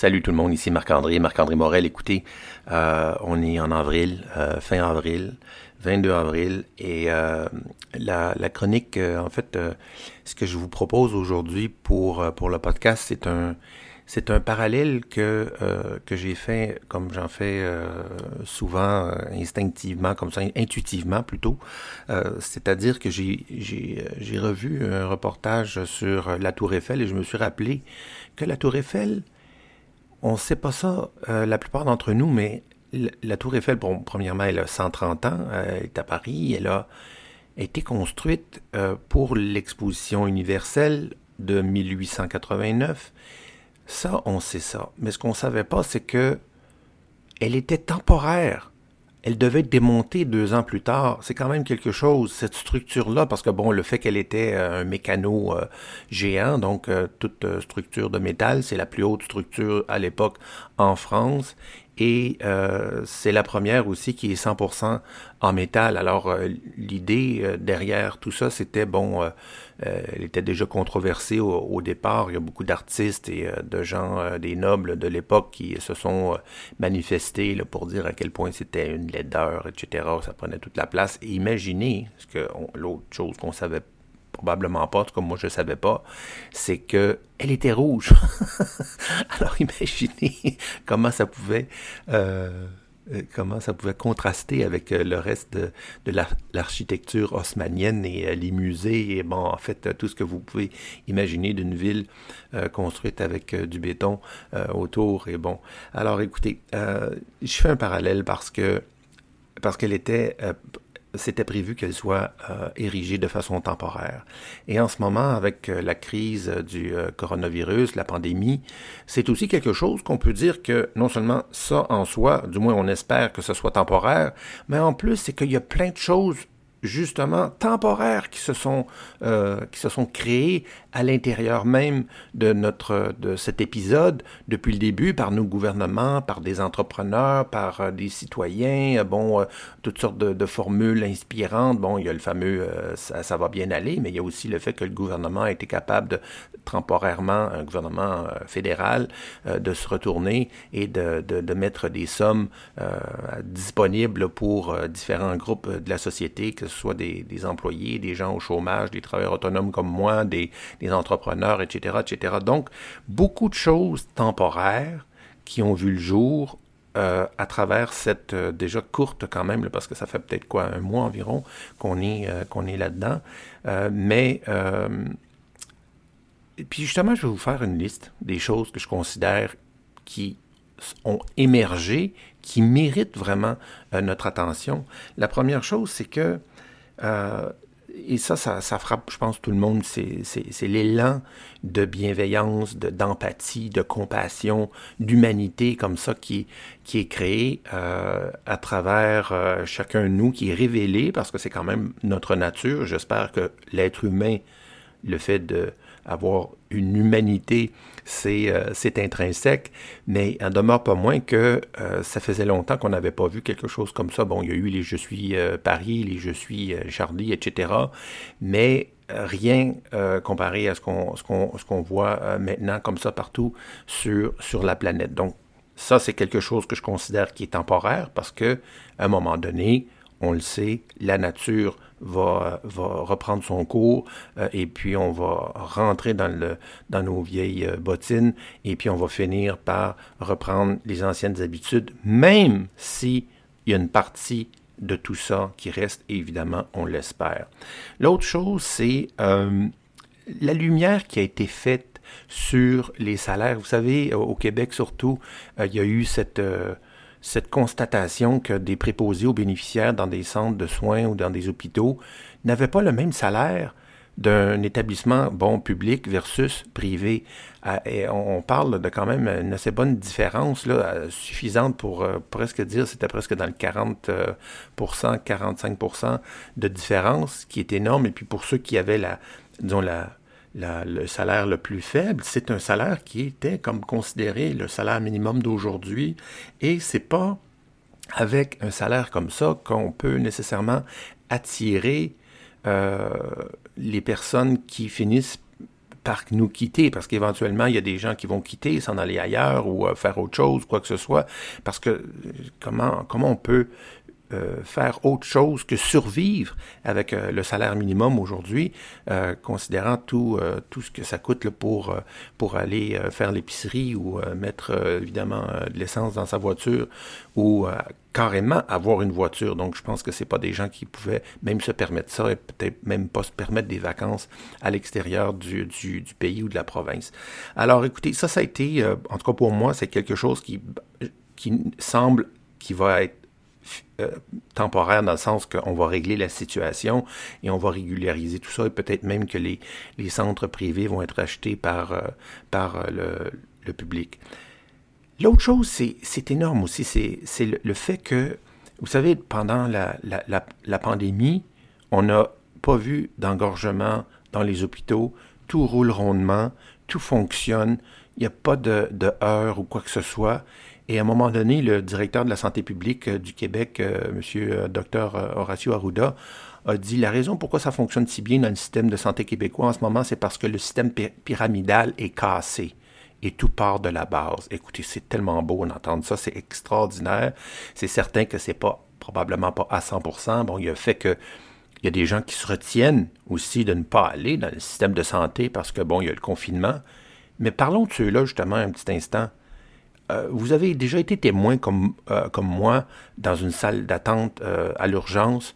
Salut tout le monde, ici Marc-André, Marc-André Morel. Écoutez, euh, on est en avril, euh, fin avril, 22 avril, et euh, la, chronique, en fait, ce que je vous propose aujourd'hui pour, pour le podcast, c'est un, c'est un parallèle que, que j'ai fait, comme j'en fais souvent instinctivement, comme ça, intuitivement plutôt. C'est-à-dire que j'ai, j'ai, j'ai revu un reportage sur la Tour Eiffel et je me suis rappelé que la Tour Eiffel, on ne sait pas ça, euh, la plupart d'entre nous, mais la Tour Eiffel, bon, premièrement, elle a 130 ans, euh, elle est à Paris, elle a été construite euh, pour l'exposition universelle de 1889. Ça, on sait ça. Mais ce qu'on ne savait pas, c'est que elle était temporaire elle devait être démontée deux ans plus tard. C'est quand même quelque chose, cette structure-là, parce que bon, le fait qu'elle était euh, un mécano euh, géant, donc euh, toute structure de métal, c'est la plus haute structure à l'époque en France, et c'est la première aussi qui est 100% en métal. Alors l'idée derrière tout ça, c'était bon euh, elle était déjà controversée au, départ. Il y a beaucoup d'artistes et euh, de gens, euh, des nobles de l'époque qui se sont manifestés pour dire à quel point c'était une laideur, etc. Ça prenait toute la place. Imaginez, ce que l'autre chose qu'on savait probablement pas, comme moi je ne savais pas, c'est que elle était rouge. Alors imaginez comment ça pouvait euh, comment ça pouvait contraster avec euh, le reste de, l'architecture haussmanienne et euh, les musées et bon, en fait, tout ce que vous pouvez imaginer d'une ville construite avec du béton autour. Et bon, alors écoutez, je fais un parallèle parce que parce qu'elle était c'était prévu qu'elle soit euh, érigée de façon temporaire. Et en ce moment, avec euh, la crise du euh, coronavirus, la pandémie, c'est aussi quelque chose qu'on peut dire que non seulement ça en soi, du moins on espère que ce soit temporaire, mais en plus c'est qu'il y a plein de choses justement temporaires qui se sont euh, qui se sont créés à l'intérieur même de notre de cet épisode depuis le début par nos gouvernements, par des entrepreneurs, par euh, des citoyens, bon euh, toutes sortes de, formules inspirantes. Bon, il y a le fameux ça, ça, va bien aller, mais il y a aussi le fait que le gouvernement a été capable de temporairement un gouvernement fédéral de se retourner et de, de, de mettre des sommes disponibles pour différents groupes de la société soit des, employés, des gens au chômage, des travailleurs autonomes comme moi, des, entrepreneurs, etc., etc. Donc, beaucoup de choses temporaires qui ont vu le jour euh, à travers cette euh, déjà courte quand même, parce que ça fait peut-être quoi, un mois environ qu'on est, euh, qu'on est là-dedans. mais, puis justement, je vais vous faire une liste des choses que je considère qui ont émergé, qui méritent vraiment notre attention. La première chose, c'est que euh, et ça, ça, frappe, je pense, tout le monde. C'est l'élan de bienveillance, d'empathie, de, compassion, d'humanité comme ça qui, qui est créé euh, à travers euh, chacun de nous, qui est révélé parce que c'est quand même notre nature. J'espère que l'être humain, le fait de avoir une humanité, euh, c'est intrinsèque, mais il demeure pas moins que euh, ça faisait longtemps qu'on n'avait pas vu quelque chose comme ça. Bon, il y a eu les Je suis euh, Paris, les Je suis Charlie, etc., mais rien comparé à ce qu'on voit maintenant comme ça partout sur, sur la planète. Donc, ça, c'est quelque chose que je considère qui est temporaire parce que à un moment donné, on le sait, la nature va, reprendre son cours euh, et puis on va rentrer dans nos vieilles euh, bottines et puis on va finir par reprendre les anciennes habitudes, même si il y a une partie de tout ça qui reste, évidemment, on l'espère. L'autre chose, c'est euh, la lumière qui a été faite sur les salaires. Vous savez, au Québec surtout, il y a eu cette cette constatation que des préposés aux bénéficiaires dans des centres de soins ou dans des hôpitaux n'avaient pas le même salaire d'un établissement bon public versus privé. Ah, et on parle de quand même une assez bonne différence là, suffisante pour euh, presque dire c'était presque dans le 40% 45% de différence qui est énorme. Et puis pour ceux qui avaient la disons la le salaire le plus faible, c'est un salaire qui était comme considéré le salaire minimum d'aujourd'hui. Et c'est pas avec un salaire comme ça qu'on peut nécessairement attirer euh, les personnes qui finissent par nous quitter, parce qu'éventuellement, il y a des gens qui vont quitter, s'en aller ailleurs ou euh, faire autre chose, quoi que ce soit, parce que euh, comment, comment on peut euh, faire autre chose que survivre avec euh, le salaire minimum aujourd'hui, euh, considérant tout, tout ce que ça coûte pour, pour aller faire l'épicerie ou mettre évidemment de l'essence dans sa voiture ou carrément avoir une voiture. Donc, je pense que c'est pas des gens qui pouvaient même se permettre ça et peut-être même pas se permettre des vacances à l'extérieur du, du, du, pays ou de la province. Alors, écoutez, ça, ça a été, en tout cas pour moi, c'est quelque chose qui, qui semble qui va être euh, temporaire dans le sens qu'on va régler la situation et on va régulariser tout ça et peut-être même que les, centres privés vont être achetés par, euh, euh, le, public. L'autre chose, c'est énorme aussi, c'est le, fait que, vous savez, pendant la, pandémie, on n'a pas vu d'engorgement dans les hôpitaux, tout roule rondement, tout fonctionne, il n'y a pas de, de heure ou quoi que ce soit. Et à un moment donné, le directeur de la santé publique euh, du Québec, euh, M. Euh, Dr Horacio Arruda, a dit la raison pourquoi ça fonctionne si bien dans le système de santé québécois en ce moment, c'est parce que le système pyramidal est cassé et tout part de la base. Écoutez, c'est tellement beau d'entendre ça, c'est extraordinaire. C'est certain que c'est pas probablement pas à 100%. Bon, il y a fait que il y a des gens qui se retiennent aussi de ne pas aller dans le système de santé parce que bon, il y a le confinement. Mais parlons de ceux-là justement un petit instant. Euh, vous avez déjà été témoin comme, euh, moi dans une salle d'attente euh, à l'urgence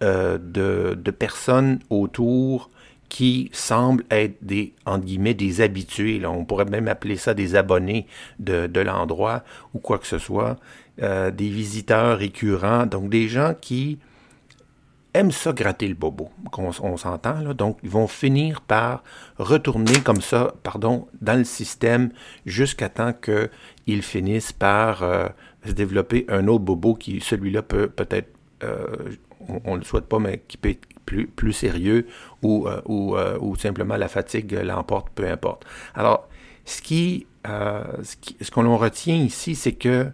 de, personnes autour qui semblent être des, des habitués. On pourrait même appeler ça des abonnés de, de l'endroit ou quoi que ce soit. des visiteurs récurrents, donc des gens qui aiment ça gratter le bobo, on, s'entend, là. Donc, ils vont finir par retourner comme ça, pardon, dans le système jusqu'à temps qu'ils finissent par euh, se développer un autre bobo qui, celui-là, peut peut-être, euh, on ne le souhaite pas, mais qui peut être plus, plus sérieux ou, euh, ou, ou simplement la fatigue l'emporte, peu importe. Alors, ce qui, ce, qui, ce qu'on retient ici, c'est que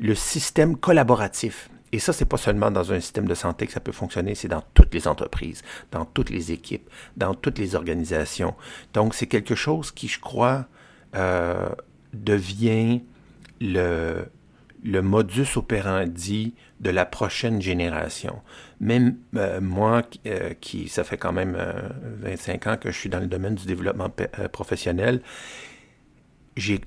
le système collaboratif, et ça, c'est pas seulement dans un système de santé que ça peut fonctionner, c'est dans toutes les entreprises, dans toutes les équipes, dans toutes les organisations. Donc, c'est quelque chose qui, je crois, euh, devient le, le modus operandi de la prochaine génération. Même euh, moi, euh, qui, ça fait quand même 25 ans que je suis dans le domaine du développement professionnel, j'ai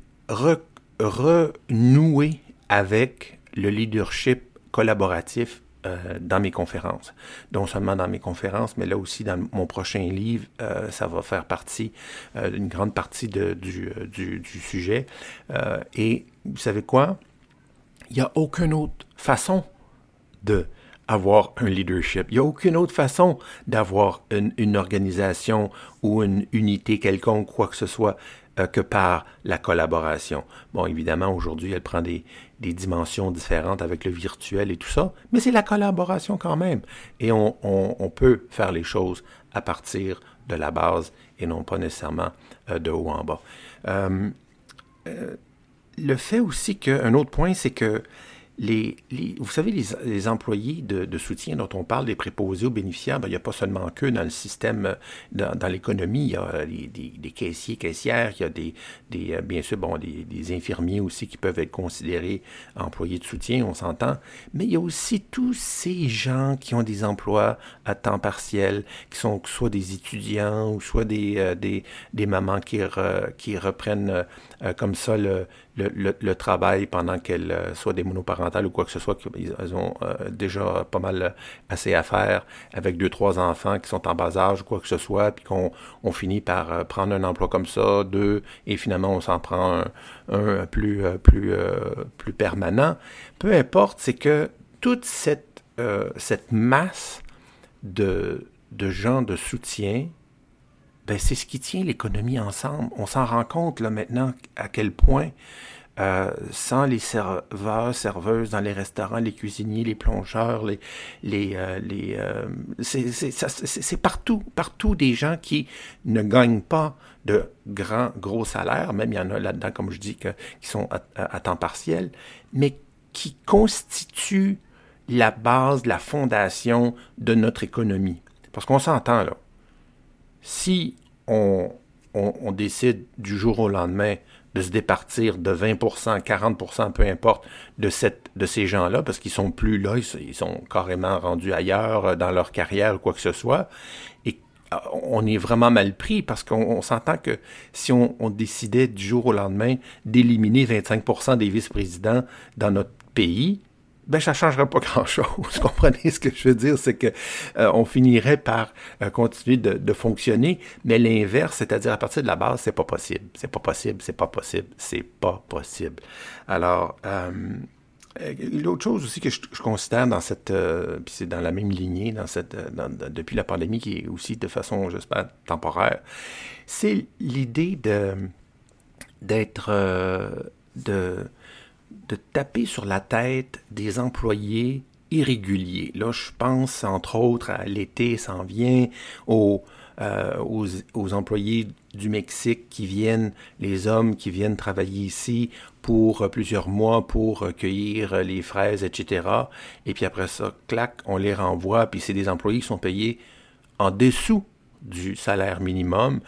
renoué avec le leadership collaboratif euh, dans mes conférences. Non seulement dans mes conférences, mais là aussi dans mon prochain livre, euh, ça va faire partie, euh, une grande partie de, du, du, du, sujet. et vous savez quoi? Il n'y a aucune autre façon de avoir un leadership. Il n'y a aucune autre façon d'avoir une, organisation ou une unité quelconque, quoi que ce soit, euh, que par la collaboration. Bon, évidemment, aujourd'hui, elle prend des, des, dimensions différentes avec le virtuel et tout ça, mais c'est la collaboration quand même. Et on, on, on, peut faire les choses à partir de la base et non pas nécessairement euh, de haut en bas. Euh, le fait aussi qu'un autre point, c'est que les, vous savez, les, employés de, soutien dont on parle, les préposés aux bénéficiaires, ben, il n'y a pas seulement qu'eux dans le système, euh, dans, l'économie. Il y a des, des, caissiers, caissières, il y a des, des euh, bien sûr, bon, des, infirmiers aussi qui peuvent être considérés employés de soutien, on s'entend. Mais il y a aussi tous ces gens qui ont des emplois à temps partiel, qui sont soit des étudiants ou soit des, euh, des, des mamans qui, qui reprennent comme ça le, le, le, travail pendant qu'elles soient des monoparents ou quoi que ce soit, qu'ils ont euh, déjà pas mal euh, assez à faire avec deux, trois enfants qui sont en bas âge ou quoi que ce soit, puis qu'on on finit par euh, prendre un emploi comme ça, deux, et finalement on s'en prend un, plus, plus, plus permanent. Peu importe, c'est que toute cette, cette masse de, de gens de soutien, ben c'est ce qui tient l'économie ensemble. On s'en rend compte là maintenant à quel point euh, sans les serveurs, serveuses dans les restaurants, les cuisiniers, les plongeurs, les, les, euh, les euh, c'est partout, partout des gens qui ne gagnent pas de grands, gros salaires, même il y en a là-dedans, comme je dis, qui sont à, à, temps partiel, mais qui constituent la base, la fondation de notre économie. Parce qu'on s'entend là. Si on décide du jour au lendemain de se départir de 20% 40% peu importe, de, ces gens-là, parce qu'ils sont plus là, ils, sont carrément rendus ailleurs euh, dans leur carrière ou quoi que ce soit. Et on est vraiment mal pris parce qu'on s'entend que si on, on, décidait du jour au lendemain d'éliminer 25% des vice-présidents dans notre pays, ben ça changerait pas grand-chose. Comprenez ce que je veux dire, c'est que euh, on finirait par euh, continuer de, de, fonctionner, mais l'inverse, c'est-à-dire à partir de la base, c'est pas possible, c'est pas possible, c'est pas possible, c'est pas possible. Alors, euh, l'autre chose aussi que je, je considère dans cette, puis c'est dans la même lignée, dans cette, dans, depuis la pandémie, qui est aussi de façon, j'espère, temporaire, c'est l'idée de d'être de de taper sur la tête des employés irréguliers. Là, je pense entre autres à l'été s'en vient, aux, euh, aux, employés du Mexique qui viennent, les hommes qui viennent travailler ici pour plusieurs mois pour cueillir les fraises, etc. Et puis après ça, clac, on les renvoie, puis c'est des employés qui sont payés en dessous du salaire minimum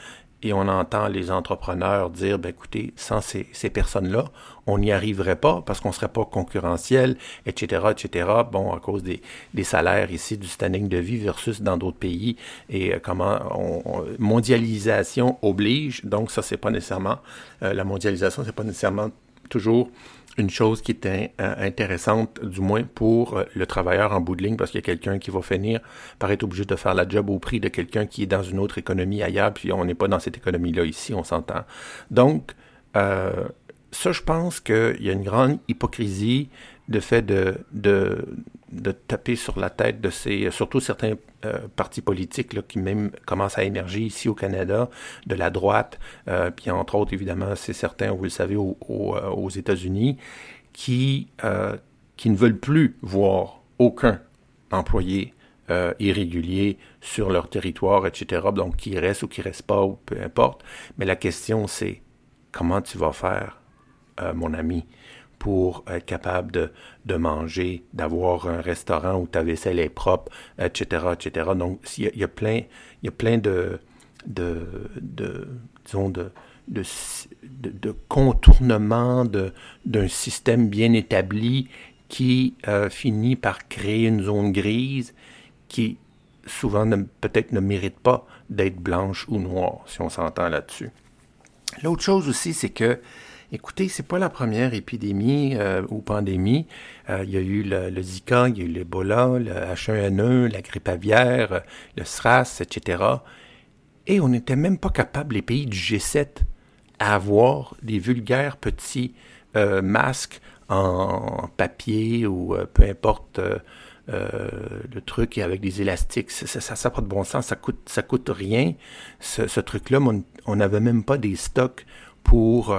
et on entend les entrepreneurs dire, ben écoutez, sans ces, ces personnes-là, on n'y arriverait pas parce qu'on ne serait pas concurrentiel, etc., etc. Bon, à cause des, des, salaires ici, du standing de vie versus dans d'autres pays et euh, comment on, mondialisation oblige. Donc ça, c'est pas nécessairement euh, la mondialisation, c'est pas nécessairement toujours une chose qui est euh, intéressante, du moins pour euh, le travailleur en bout de ligne, parce qu'il y a quelqu'un qui va finir par être obligé de faire la job au prix de quelqu'un qui est dans une autre économie ailleurs, puis on n'est pas dans cette économie-là ici, on s'entend. Donc, euh, ça, je pense qu'il y a une grande hypocrisie de fait de, de, taper sur la tête de ces, surtout certains euh, partis politiques qui même commencent à émerger ici au Canada, de la droite, euh, puis entre autres, évidemment, c'est certain, vous le savez, au, euh, aux États-Unis, qui, ne veulent plus voir aucun employé irrégulier sur leur territoire, etc. Donc, qui reste ou qui reste pas, peu importe. Mais la question, c'est comment tu vas faire, mon ami? Pour être capable de, manger, d'avoir un restaurant où ta vaisselle est propre, etc., etc. Donc, il y a, plein, il y a plein de, de, de disons, de, de, de, d'un système bien établi qui euh, finit par créer une zone grise qui souvent peut-être ne mérite pas d'être blanche ou noire, si on s'entend là-dessus. L'autre chose aussi, c'est que Écoutez, c'est pas la première épidémie euh, ou pandémie. Euh, il y a eu le, Zika, il y a eu l'Ebola, le H1N1, la grippe aviaire, le SRAS, etc. Et on n'était même pas capable, les pays du G7, à avoir des vulgaires petits euh, masques en papier ou peu importe le truc avec des élastiques. Ça n'a pas de bon sens, ça coûte, ça coûte rien. Ce, truc-là, on n'avait même pas des stocks pour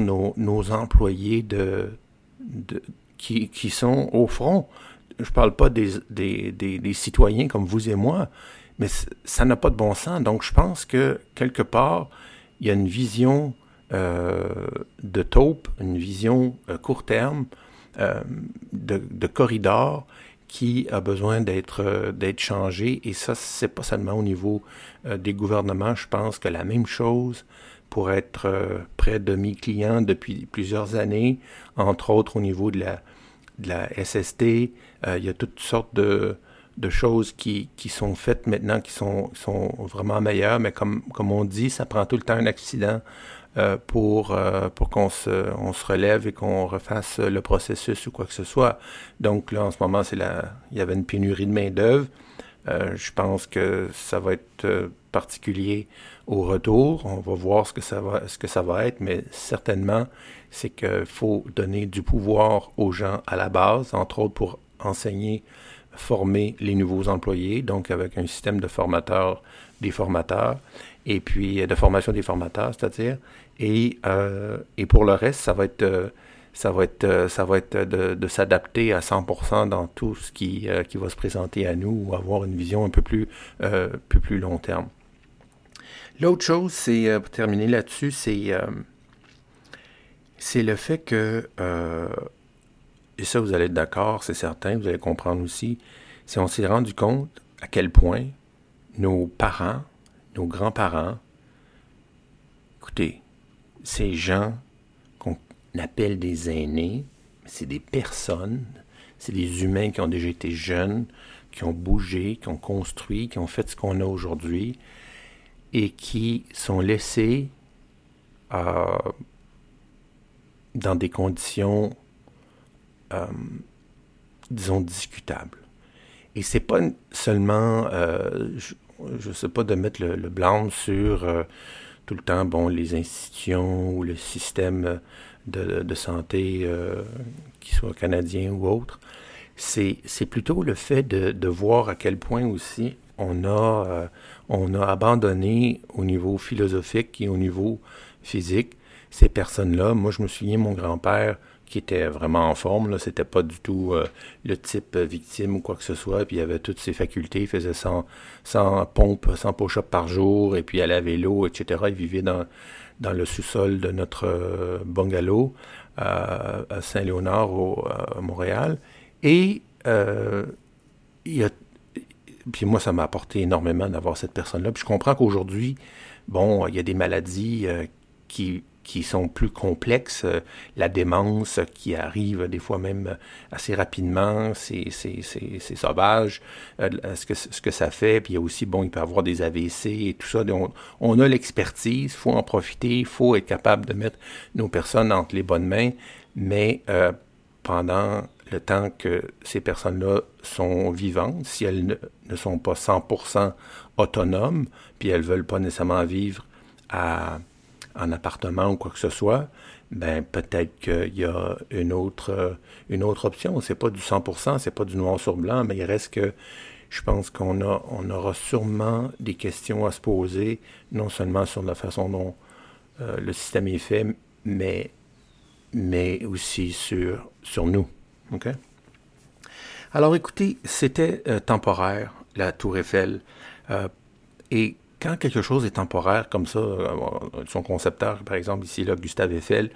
nos, employés de, qui, qui, sont au front. Je ne parle pas des, des, des, citoyens comme vous et moi, mais ça n'a pas de bon sens. Donc je pense que quelque part, il y a une vision euh, de taupe, une vision euh, court terme, euh, de, de, corridor qui a besoin d'être euh, d'être changé. Et ça, c'est pas seulement au niveau des gouvernements. Je pense que la même chose pour être euh, près de mes clients depuis plusieurs années, entre autres au niveau de la, SST. Euh, il y a toutes sortes de, choses qui, sont faites maintenant qui sont, vraiment meilleures, mais comme, on dit, ça prend tout le temps un accident euh, pour, qu'on se, relève et qu'on refasse le processus ou quoi que ce soit. Donc là, en ce moment, il y avait une pénurie de main-d'œuvre. Je pense que ça va être particulier au retour. On va voir ce que ça va, ce que ça va être, mais certainement, c'est qu'il faut donner du pouvoir aux gens à la base, entre autres pour enseigner, former les nouveaux employés, donc avec un système de formateurs, des formateurs, et puis de formation des formateurs, c'est-à-dire. Et, euh, et pour le reste, ça va être ça va être, euh, ça va être de, s'adapter à 100% dans tout ce qui, euh, qui va se présenter à nous ou avoir une vision un peu plus, euh, peu plus long terme. L'autre chose, c'est, pour terminer là-dessus, c'est, c'est le fait que, et ça vous allez être d'accord, c'est certain, vous allez comprendre aussi, si on s'est rendu compte à quel point nos parents, nos grands-parents, écoutez, ces gens qu'on appelle des aînés, c'est des personnes, c'est des humains qui ont déjà été jeunes, qui ont bougé, qui ont construit, qui ont fait ce qu'on a aujourd'hui et qui sont laissés euh, dans des conditions, euh, disons, discutables. Et c'est pas seulement, euh, je ne sais pas de mettre le, le blanc sur tout le temps, bon, les institutions ou le système de, santé, qui soit canadien ou autre, c'est plutôt le fait de, voir à quel point aussi on a, on a abandonné au niveau philosophique et au niveau physique ces personnes-là. Moi, je me souviens, mon grand-père, qui était vraiment en forme, là, c'était pas du tout euh, le type victime ou quoi que ce soit, puis il avait toutes ses facultés, il faisait 100, 100 pompes, 100 push-ups par jour, et puis il allait à vélo, etc. Il vivait dans, dans le sous-sol de notre euh, bungalow à Saint-Léonard, à Montréal. Et euh, il a puis moi, ça m'a apporté énormément d'avoir cette personne-là. Puis je comprends qu'aujourd'hui, bon, il y a des maladies euh, qui, qui sont plus complexes. Euh, la démence qui arrive des fois même assez rapidement, c'est sauvage, euh, ce, que, ce que ça fait. Puis il y a aussi, bon, il peut y avoir des AVC et tout ça. Donc, on a l'expertise, il faut en profiter, il faut être capable de mettre nos personnes entre les bonnes mains. Mais pendant le temps que ces personnes-là sont vivantes, si elles ne, sont pas 100% autonomes, puis elles veulent pas nécessairement vivre à, en appartement ou quoi que ce soit, ben peut-être qu'il y a une autre, une autre option. Pas du 100%, c'est pas du noir sur blanc, mais il reste que je pense qu'on a, on aura sûrement des questions à se poser, non seulement sur la façon dont euh, le système est fait, mais, aussi sur nous. Alors écoutez, c'était euh, temporaire, la tour Eiffel. Euh, et quand quelque chose est temporaire comme ça, euh, son concepteur, par exemple, ici, là, Gustave Eiffel,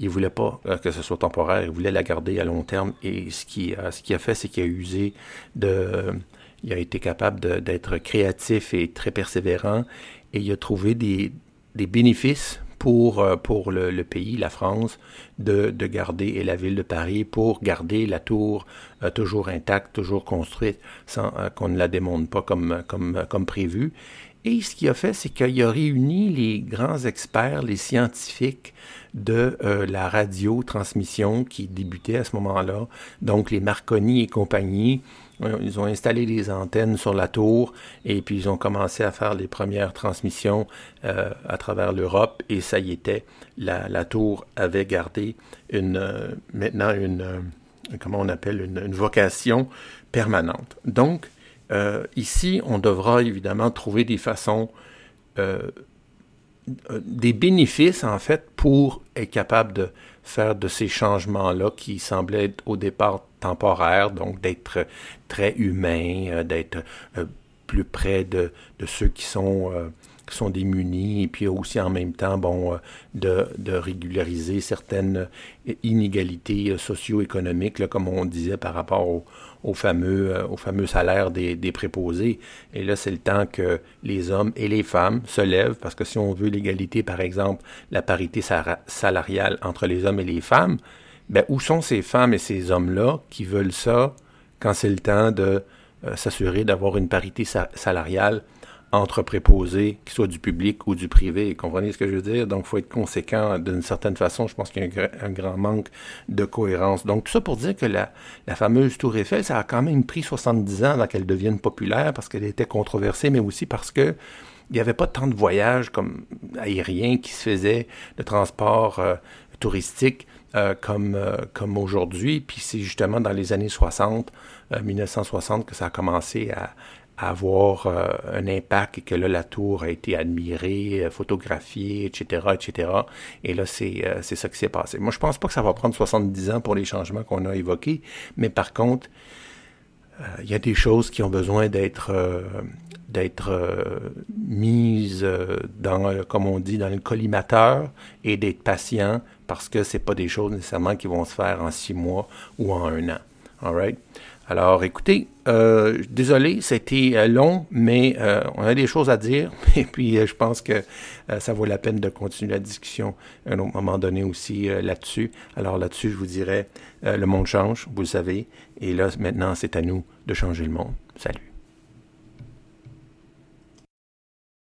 il voulait pas que ce soit temporaire, il voulait la garder à long terme. Et ce qu'il a, a fait, c'est qu'il a usé de... Il a été capable d'être créatif et très persévérant et il a trouvé des, des bénéfices pour, euh, pour le, pays, la France, de, de, garder, et la ville de Paris, pour garder la tour euh, toujours intacte, toujours construite, sans euh, qu'on ne la démonte pas comme, comme, comme prévu. Et ce qu'il a fait, c'est qu'il a réuni les grands experts, les scientifiques de la radiotransmission qui débutait à ce moment-là, donc les Marconi et compagnie, ils ont installé des antennes sur la tour et puis ils ont commencé à faire les premières transmissions euh, à travers l'Europe et ça y était, la, tour avait gardé une, euh, maintenant une, euh, comment on appelle, une, vocation permanente. Donc, ici, on devra évidemment trouver des façons des bénéfices, en fait, pour être capable de faire de ces changements-là qui semblaient au départ temporaires, donc d'être très humain, euh, d'être euh, plus près de, de, ceux qui sont, euh, qui sont démunis, et puis aussi en même temps, bon, de, de régulariser certaines inégalités socio-économiques, comme on disait par rapport au, au fameux, au fameux salaire des, des préposés. Et là, c'est le temps que les hommes et les femmes se lèvent, parce que si on veut l'égalité, par exemple, la parité salariale entre les hommes et les femmes, ben, où sont ces femmes et ces hommes-là qui veulent ça quand c'est le temps de euh, s'assurer d'avoir une parité salariale entre préposés, qu'ils soient du public ou du privé. Comprenez ce que je veux dire? Donc, il faut être conséquent d'une certaine façon. Je pense qu'il y a un, grand manque de cohérence. Donc, tout ça pour dire que la, fameuse Tour Eiffel, ça a quand même pris 70 ans avant qu'elle devienne populaire parce qu'elle était controversée, mais aussi parce que il n'y avait pas tant de voyages aériens qui se faisaient, de transport euh, touristique euh, comme, euh, comme aujourd'hui. Puis c'est justement dans les années 60, 1960, que ça a commencé à, avoir un impact et que là, la tour a été admirée, photographiée, etc., etc. Et là, c'est c'est ça qui s'est passé. Moi, je pense pas que ça va prendre 70 ans pour les changements qu'on a évoqués, mais par contre, il y a des choses qui ont besoin d'être d'être euh, mise euh, dans, euh, comme on dit, dans le collimateur et d'être patient parce que c'est pas des choses nécessairement qui vont se faire en six mois ou en un an. All right? Alors, écoutez, euh, désolé, c'était euh, long, mais euh, on a des choses à dire. Et puis, je pense que ça vaut la peine de continuer la discussion à un autre moment donné aussi là-dessus. Alors là-dessus, je vous dirais, le monde change, vous le savez. Et là, maintenant, c'est à nous de changer le monde. Salut.